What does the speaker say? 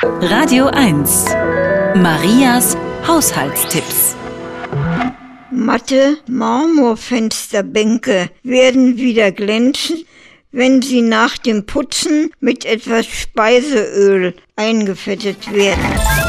Radio 1. Marias Haushaltstipps. Matte Marmorfensterbänke werden wieder glänzen, wenn sie nach dem Putzen mit etwas Speiseöl eingefettet werden.